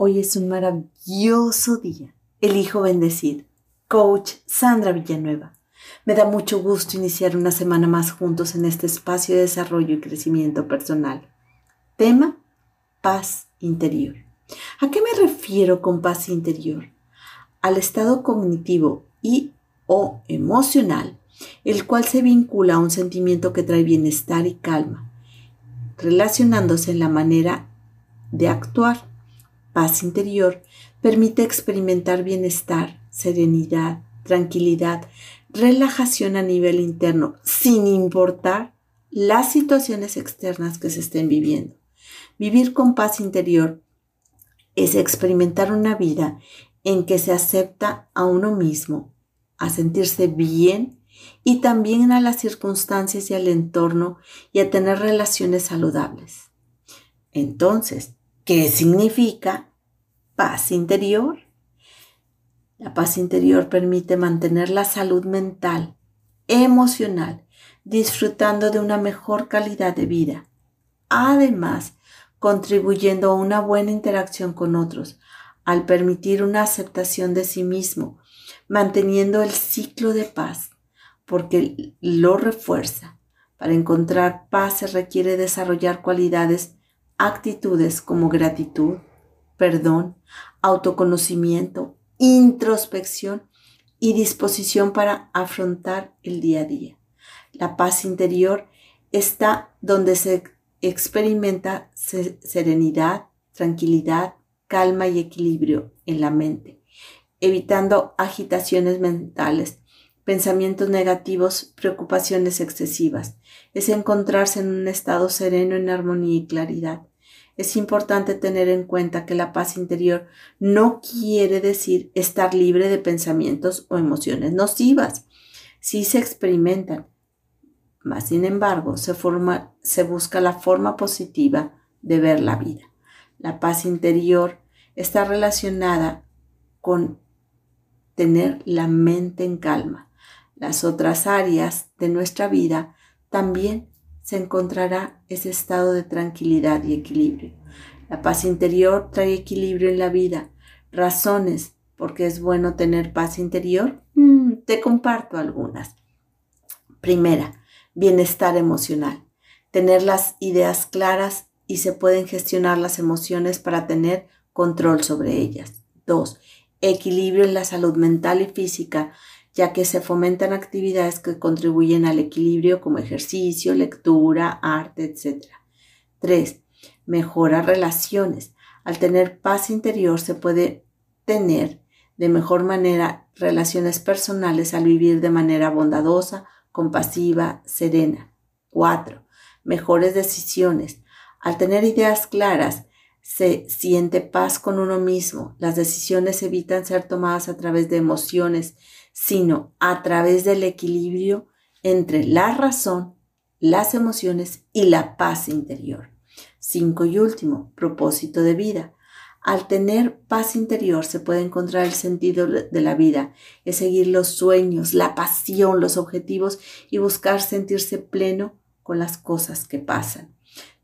Hoy es un maravilloso día. Elijo bendecir. Coach Sandra Villanueva. Me da mucho gusto iniciar una semana más juntos en este espacio de desarrollo y crecimiento personal. Tema, paz interior. ¿A qué me refiero con paz interior? Al estado cognitivo y o emocional, el cual se vincula a un sentimiento que trae bienestar y calma, relacionándose en la manera de actuar. Paz interior permite experimentar bienestar, serenidad, tranquilidad, relajación a nivel interno, sin importar las situaciones externas que se estén viviendo. Vivir con paz interior es experimentar una vida en que se acepta a uno mismo, a sentirse bien y también a las circunstancias y al entorno y a tener relaciones saludables. Entonces, ¿qué significa paz interior? La paz interior permite mantener la salud mental, emocional, disfrutando de una mejor calidad de vida. Además, contribuyendo a una buena interacción con otros, al permitir una aceptación de sí mismo, manteniendo el ciclo de paz, porque lo refuerza. Para encontrar paz se requiere desarrollar cualidades, actitudes como gratitud, perdón, autoconocimiento, introspección y disposición para afrontar el día a día. La paz interior está donde se experimenta serenidad, tranquilidad, calma y equilibrio en la mente, evitando agitaciones mentales, pensamientos negativos, preocupaciones excesivas. Es encontrarse en un estado sereno en armonía y claridad. Es importante tener en cuenta que la paz interior no quiere decir estar libre de pensamientos o emociones nocivas. Sí se experimentan, mas sin embargo se, forma, se busca la forma positiva de ver la vida. La paz interior está relacionada con tener la mente en calma. Las otras áreas de nuestra vida también se encontrará ese estado de tranquilidad y equilibrio. La paz interior trae equilibrio en la vida. Razones por qué es bueno tener paz interior, mm, te comparto algunas. Primera, bienestar emocional. Tener las ideas claras y se pueden gestionar las emociones para tener control sobre ellas. Dos, equilibrio en la salud mental y física ya que se fomentan actividades que contribuyen al equilibrio como ejercicio, lectura, arte, etc. 3. Mejora relaciones. Al tener paz interior se puede tener de mejor manera relaciones personales al vivir de manera bondadosa, compasiva, serena. 4. Mejores decisiones. Al tener ideas claras, se siente paz con uno mismo. Las decisiones evitan ser tomadas a través de emociones sino a través del equilibrio entre la razón, las emociones y la paz interior. Cinco y último, propósito de vida. Al tener paz interior se puede encontrar el sentido de la vida, es seguir los sueños, la pasión, los objetivos y buscar sentirse pleno con las cosas que pasan.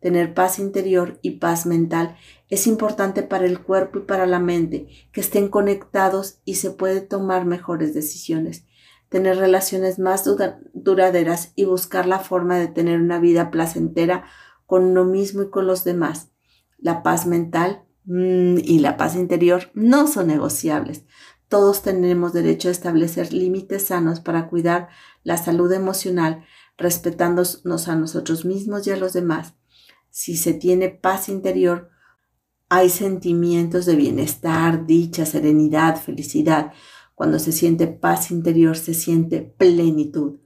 Tener paz interior y paz mental es importante para el cuerpo y para la mente, que estén conectados y se puede tomar mejores decisiones, tener relaciones más duraderas y buscar la forma de tener una vida placentera con uno mismo y con los demás. La paz mental mm, y la paz interior no son negociables. Todos tenemos derecho a establecer límites sanos para cuidar la salud emocional, respetándonos a nosotros mismos y a los demás si se tiene paz interior, hay sentimientos de bienestar, dicha, serenidad, felicidad. Cuando se siente paz interior, se siente plenitud.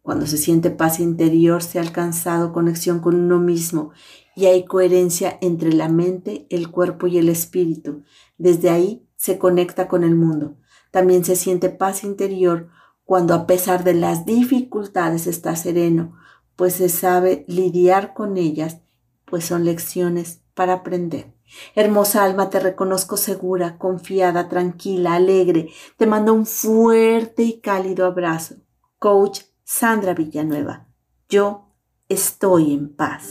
Cuando se siente paz interior, se ha alcanzado conexión con uno mismo y hay coherencia entre la mente, el cuerpo y el espíritu. Desde ahí se conecta con el mundo. También se siente paz interior cuando a pesar de las dificultades está sereno, pues se sabe lidiar con ellas pues son lecciones para aprender. Hermosa alma, te reconozco segura, confiada, tranquila, alegre. Te mando un fuerte y cálido abrazo. Coach Sandra Villanueva. Yo estoy en paz.